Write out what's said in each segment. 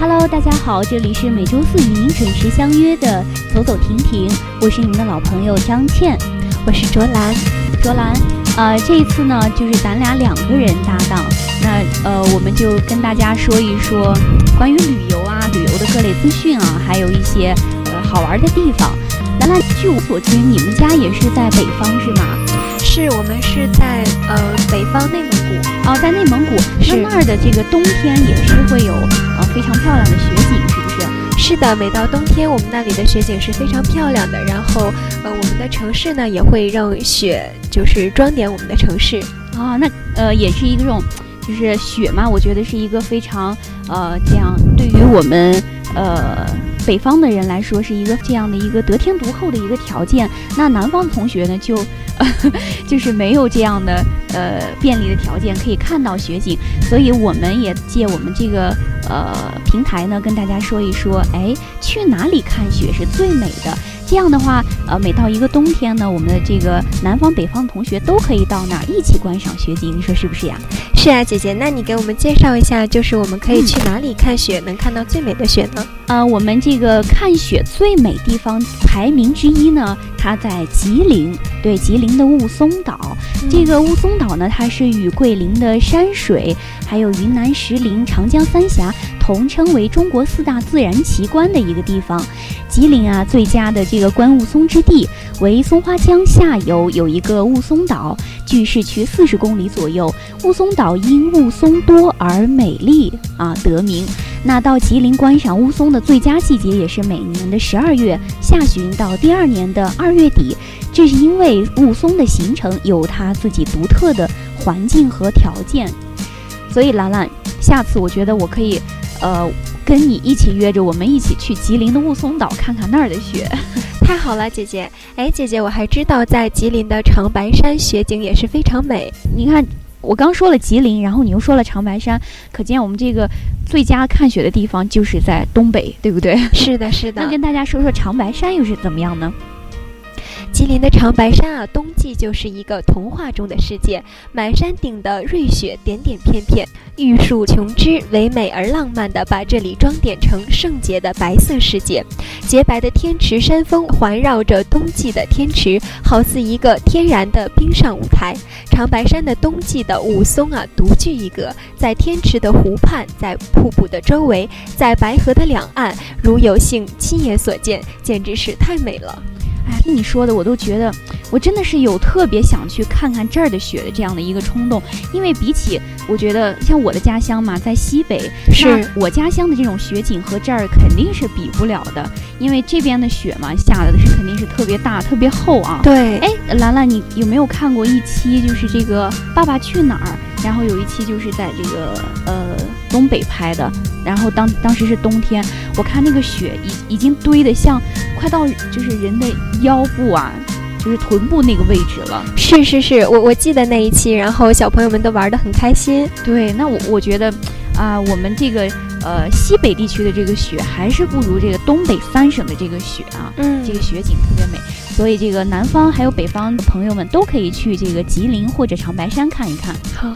Hello，大家好，这里是每周四与您准时相约的走走停停，我是您的老朋友张倩，我是卓兰，卓兰，呃，这一次呢，就是咱俩两个人搭档，那呃，我们就跟大家说一说关于旅游啊，旅游的各类资讯啊，还有一些呃好玩的地方。兰兰，据我所知，你们家也是在北方是吗？是我们是在呃北方内蒙古哦，在内蒙古，那那儿的这个冬天也是会有呃非常漂亮的雪景，是不是？是的，每到冬天，我们那里的雪景是非常漂亮的。然后呃，我们的城市呢也会让雪就是装点我们的城市啊。那呃也是一种就是雪嘛，我觉得是一个非常呃这样对于我们呃。北方的人来说是一个这样的一个得天独厚的一个条件，那南方的同学呢，就就是没有这样的呃便利的条件可以看到雪景，所以我们也借我们这个呃平台呢，跟大家说一说，哎，去哪里看雪是最美的。这样的话，呃，每到一个冬天呢，我们的这个南方、北方的同学都可以到那儿一起观赏雪景，你说是不是呀？是啊，姐姐，那你给我们介绍一下，就是我们可以去哪里看雪，能看到最美的雪呢？呃，我们这个看雪最美地方排名之一呢，它在吉林，对，吉林的雾凇岛。这个雾凇岛呢，它是与桂林的山水，还有云南石林、长江三峡同称为中国四大自然奇观的一个地方。吉林啊，最佳的这个观雾凇之地为松花江下游有一个雾凇岛，距市区四十公里左右。雾凇岛因雾凇多而美丽啊得名。那到吉林观赏雾凇的最佳季节也是每年的十二月下旬到第二年的二月底，这是因为雾凇的形成有它自己独特的环境和条件。所以兰兰，下次我觉得我可以，呃。跟你一起约着，我们一起去吉林的雾凇岛看看那儿的雪，太好了，姐姐。哎，姐姐，我还知道在吉林的长白山雪景也是非常美。你看，我刚说了吉林，然后你又说了长白山，可见我们这个最佳看雪的地方就是在东北，对不对？是的，是的。那跟大家说说长白山又是怎么样呢？吉林的长白山啊，冬季就是一个童话中的世界，满山顶的瑞雪点点片片，玉树琼枝，唯美而浪漫的把这里装点成圣洁的白色世界。洁白的天池山峰环绕着冬季的天池，好似一个天然的冰上舞台。长白山的冬季的雾凇啊，独具一格，在天池的湖畔，在瀑布的周围，在白河的两岸，如有幸亲眼所见，简直是太美了。哎，听你说的，我都觉得我真的是有特别想去看看这儿的雪的这样的一个冲动。因为比起我觉得像我的家乡嘛，在西北，是我家乡的这种雪景和这儿肯定是比不了的。因为这边的雪嘛，下的是肯定是特别大、特别厚啊。对，哎，兰兰，你有没有看过一期就是这个《爸爸去哪儿》？然后有一期就是在这个呃东北拍的，然后当当时是冬天，我看那个雪已已经堆得像快到就是人的腰部啊，就是臀部那个位置了。是是是，我我记得那一期，然后小朋友们都玩得很开心。对，那我我觉得啊，我们这个呃西北地区的这个雪还是不如这个东北三省的这个雪啊，嗯，这个雪景特别美。所以这个南方还有北方的朋友们都可以去这个吉林或者长白山看一看。好。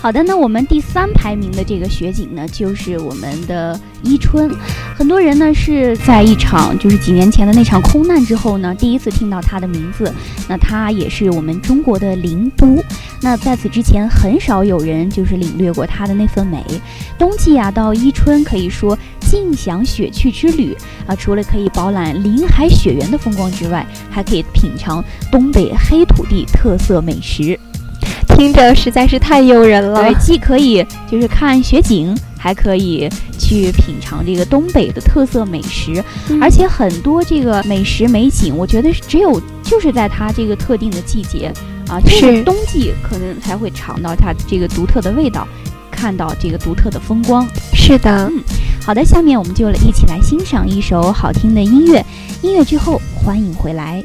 好的，那我们第三排名的这个雪景呢，就是我们的伊春。很多人呢是在一场就是几年前的那场空难之后呢，第一次听到它的名字。那它也是我们中国的灵都。那在此之前，很少有人就是领略过它的那份美。冬季啊，到伊春可以说尽享雪趣之旅啊，除了可以饱览林海雪原的风光之外，还可以品尝东北黑土地特色美食。听着实在是太诱人了，对，既可以就是看雪景，还可以去品尝这个东北的特色美食，而且很多这个美食美景，我觉得只有就是在它这个特定的季节啊，就是冬季可能才会尝到它这个独特的味道，看到这个独特的风光。是的，嗯，好的，下面我们就一起来欣赏一首好听的音乐，音乐之后欢迎回来。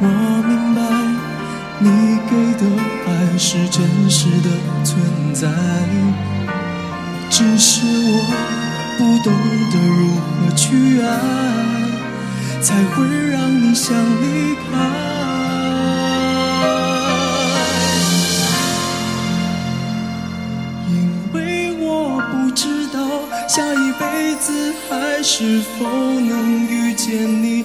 我明白。你给的爱是真实的存在，只是我不懂得如何去爱，才会让你想离开。因为我不知道下一辈子还是否能遇见你，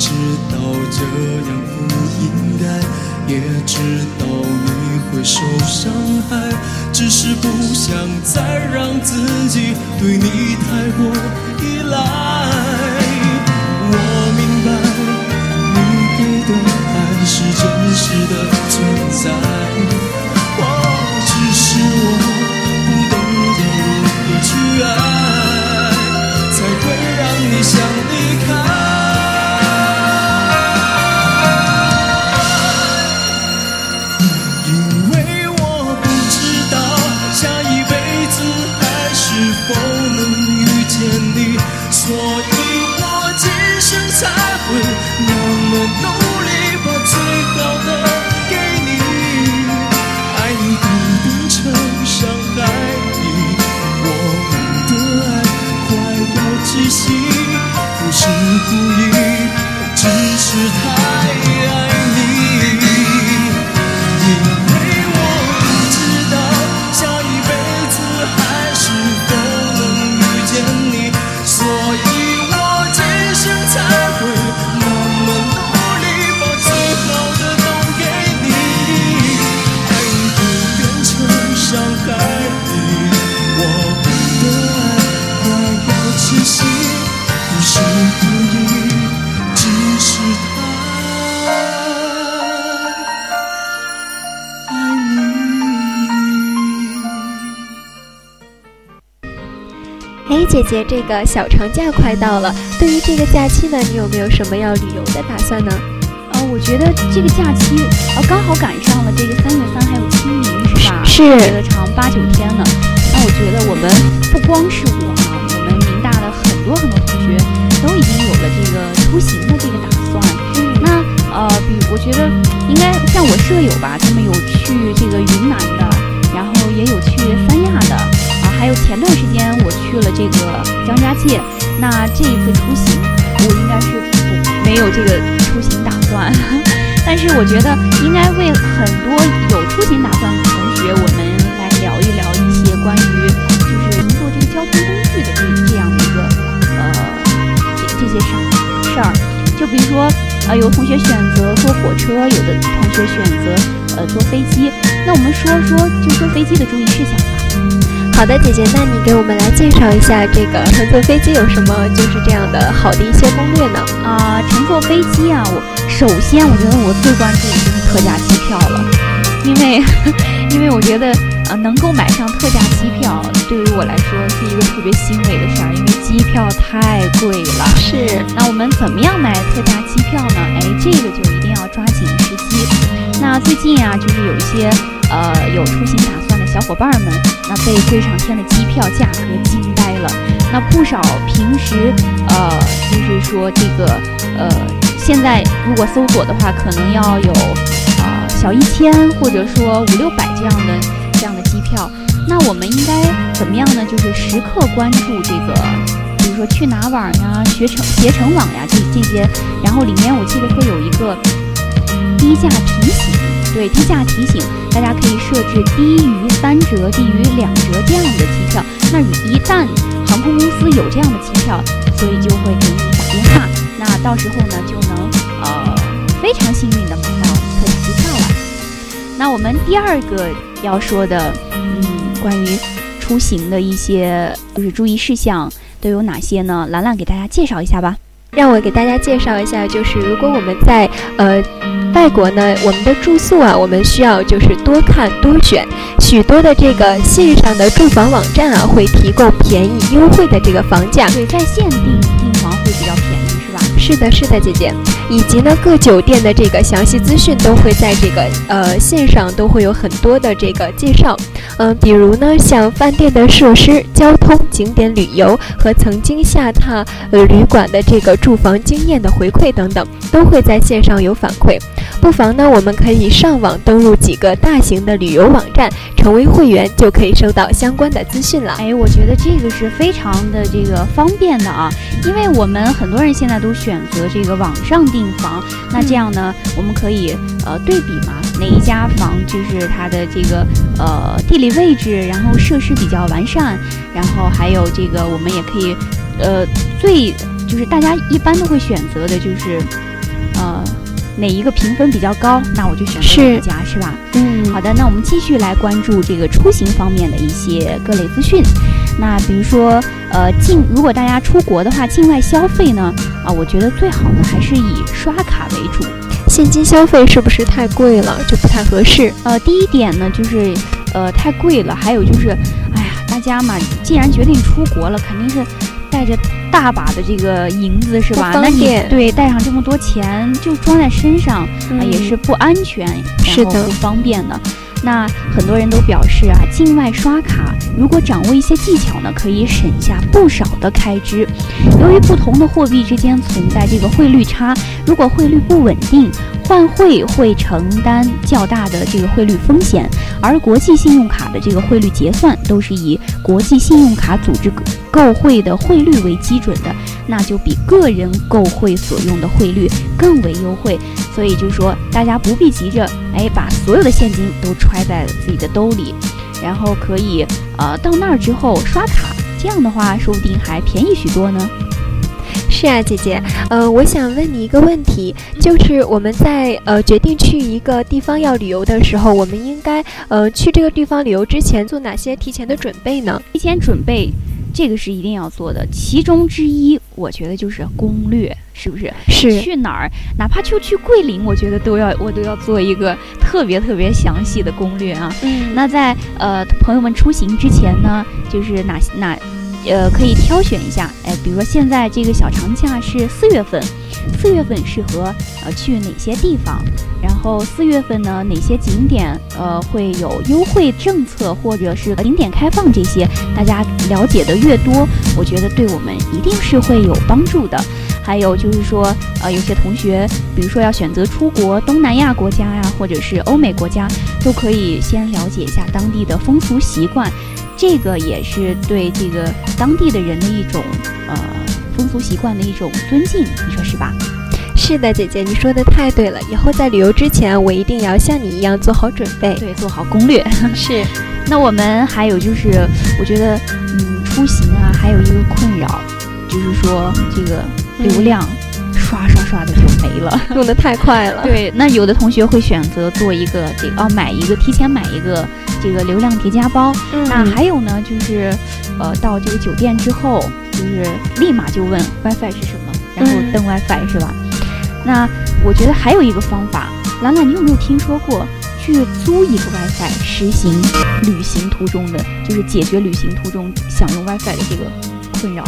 知道这样不应该，也知道你会受伤害，只是不想再让自己对你太过依赖。我明白，你给的爱是真实的存在，姐姐，这个小长假快到了，对于这个假期呢，你有没有什么要旅游的打算呢？呃，我觉得这个假期呃刚好赶上了这个三月三还有清明是吧？是特别的长八九天呢。那我觉得我们不光是我啊，我们民大的很多很多同学都已经有了这个出行的这个打算。那呃，比我觉得应该像我舍友吧，他们有去这个云南的，然后也有去三亚的啊，还有前段时间我去了这个张家界。那这一次出行，我应该是不没有这个出行打算，但是我觉得应该为很多有出行打算的同学，我们来聊一聊一些关于就是乘坐这个交通工具的这这样的一个呃这这些事事儿。就比如说，呃，有同学选择坐火车，有的同学选择呃坐飞机。那我们说说就坐飞机的注意事项吧。好的，姐姐，那你给我们来介绍一下这个乘坐飞机有什么就是这样的好的一些攻略呢？啊、乘坐飞机啊，我首先我觉得我最关注的就是特价机票了，因为 因为我觉得呃能够买上特价机票，对于我来说是一个特别欣慰的事儿，因为机票太贵了。是，那我们怎么样买特价机票呢？哎，这个就一定要抓紧时机。那最近啊，就是有一些呃有出行打算的小伙伴们，那被贵上天的机票价格惊呆了。那不少平时呃就是说这个呃现在如果搜索的话，可能要有呃小一千或者说五六百这样的这样的机票。那我们应该怎么样呢？就是时刻关注这个，比如说去哪网呀、携程携程网呀这这些，然后里面我记得会有一个低价提醒，对低价提醒，大家可以设置低于三折、低于两折这样的机票。那一旦航空公司有这样的机票，所以就会给你打电话，那到时候呢就能呃非常幸运的买到特价机票了。那我们第二个要说的，嗯，关于出行的一些就是注意事项都有哪些呢？兰兰给大家介绍一下吧。让我给大家介绍一下，就是如果我们在呃外国呢，我们的住宿啊，我们需要就是多看多选，许多的这个线上的住房网站啊，会提供便宜优惠的这个房价。对，在线订订房会比较便宜，是吧？是的，是的，姐姐。以及呢，各酒店的这个详细资讯都会在这个呃线上都会有很多的这个介绍，嗯，比如呢，像饭店的设施、交通、景点旅游和曾经下榻呃旅馆的这个住房经验的回馈等等，都会在线上有反馈。不妨呢，我们可以上网登录几个大型的旅游网站，成为会员就可以收到相关的资讯了。哎，我觉得这个是非常的这个方便的啊，因为我们很多人现在都选择这个网上订。订房，那这样呢，我们可以呃对比嘛，哪一家房就是它的这个呃地理位置，然后设施比较完善，然后还有这个我们也可以呃最就是大家一般都会选择的就是呃哪一个评分比较高，那我就选择哪一家是吧？嗯，好的，那我们继续来关注这个出行方面的一些各类资讯。那比如说，呃，境如果大家出国的话，境外消费呢，啊，我觉得最好呢还是以刷卡为主，现金消费是不是太贵了，就不太合适？呃，第一点呢就是，呃，太贵了，还有就是，哎呀，大家嘛，既然决定出国了，肯定是带着大把的这个银子是吧？那你对带上这么多钱就装在身上啊，也是不安全，是的，不方便的。那很多人都表示啊，境外刷卡如果掌握一些技巧呢，可以省下不少的开支。由于不同的货币之间存在这个汇率差，如果汇率不稳定，换汇会承担较大的这个汇率风险。而国际信用卡的这个汇率结算都是以国际信用卡组织购汇的汇率为基准的，那就比个人购汇所用的汇率更为优惠。所以就说大家不必急着哎把所有的现金都揣在自己的兜里，然后可以呃到那儿之后刷卡，这样的话说不定还便宜许多呢。是啊，姐姐，呃，我想问你一个问题，就是我们在呃决定去一个地方要旅游的时候，我们应该呃去这个地方旅游之前做哪些提前的准备呢？提前准备。这个是一定要做的，其中之一，我觉得就是攻略，是不是？是去哪儿，哪怕就去桂林，我觉得都要，我都要做一个特别特别详细的攻略啊。嗯，那在呃朋友们出行之前呢，就是哪哪，呃可以挑选一下，哎，比如说现在这个小长假是四月份。四月份适合呃去哪些地方？然后四月份呢，哪些景点呃会有优惠政策，或者是景点开放这些？大家了解的越多，我觉得对我们一定是会有帮助的。还有就是说，呃，有些同学，比如说要选择出国东南亚国家呀，或者是欧美国家，都可以先了解一下当地的风俗习惯，这个也是对这个当地的人的一种呃。风俗习惯的一种尊敬，你说是吧？是的，姐姐，你说的太对了。以后在旅游之前，我一定要像你一样做好准备，对，做好攻略。是。那我们还有就是，我觉得，嗯，出行啊，还有一个困扰，就是说这个流量刷刷刷的就没了，用的太快了。对，那有的同学会选择做一个这个哦，买一个提前买一个这个流量叠加包。那还有呢，就是呃，到这个酒店之后。就是立马就问 WiFi 是什么，然后登 WiFi 是吧？那我觉得还有一个方法，兰兰，你有没有听说过去租一个 WiFi，实行旅行途中的，就是解决旅行途中想用 WiFi 的这个困扰？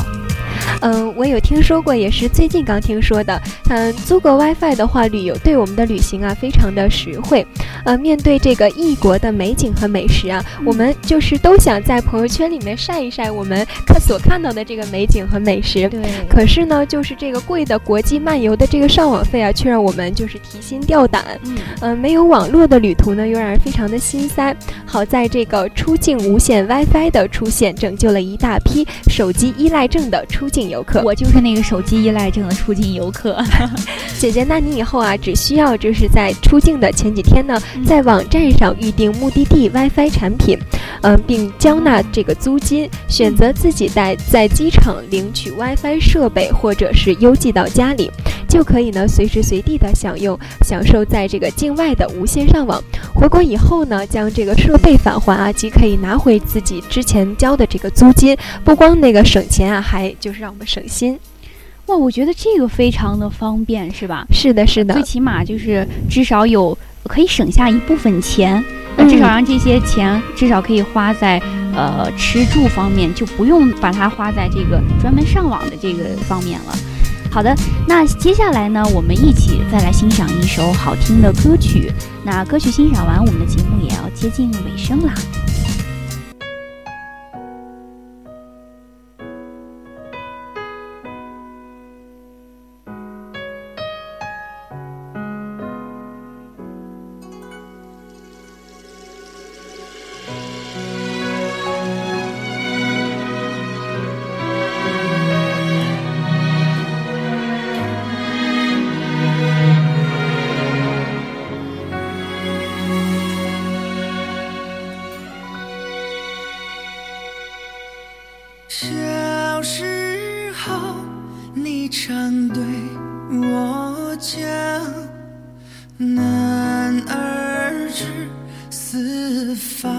嗯，我有听说过，也是最近刚听说的。嗯，租个 WiFi 的话，旅游对我们的旅行啊非常的实惠。呃，面对这个异国的美景和美食啊，我们就是都想在朋友圈里面晒一晒我们看所看到的这个美景和美食。对。可是呢，就是这个贵的国际漫游的这个上网费啊，却让我们就是提心吊胆。嗯。呃，没有网络的旅途呢，又让人非常的心塞。好在这个出境无线 WiFi 的出现，拯救了一大批手机依赖症的出境游客。我就是那个手机依赖症的出境游客。姐姐，那你以后啊，只需要就是在出境的前几天呢，在网站上预定目的地 WiFi 产品，嗯，并交纳这个租金，选择自己带在机场领取 WiFi 设备，或者是邮寄到家里，就可以呢随时随地的享用享受在这个境外的无线上网。回国以后呢，将这个设备返还啊，即可以拿回自己之前交的这个租金，不光那个省钱啊，还就是让我们省心。哇，我觉得这个非常的方便，是吧？是的，是的。最起码就是至少有可以省下一部分钱，那至少让这些钱至少可以花在呃吃住方面，就不用把它花在这个专门上网的这个方面了。好的，那接下来呢，我们一起再来欣赏一首好听的歌曲。那歌曲欣赏完，我们的节目也要接近尾声啦。小时候你常对我讲男儿志四方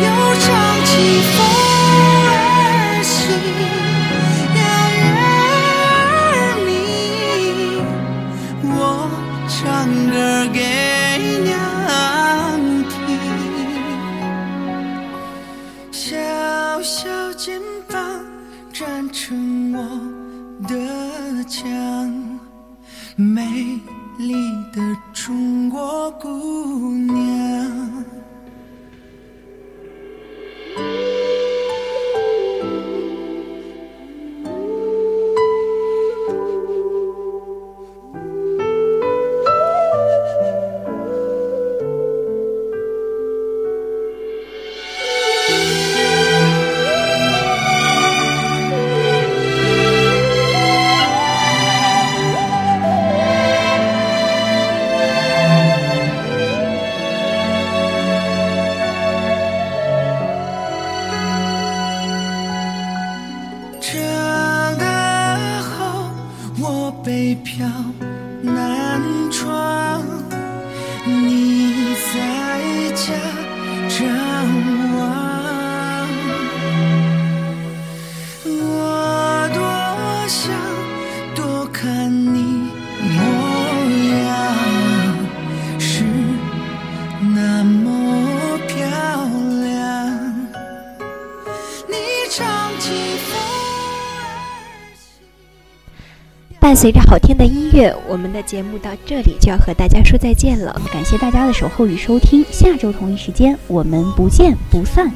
又想起风。伴随着好听的音乐，我们的节目到这里就要和大家说再见了。感谢大家的守候与收听，下周同一时间我们不见不散。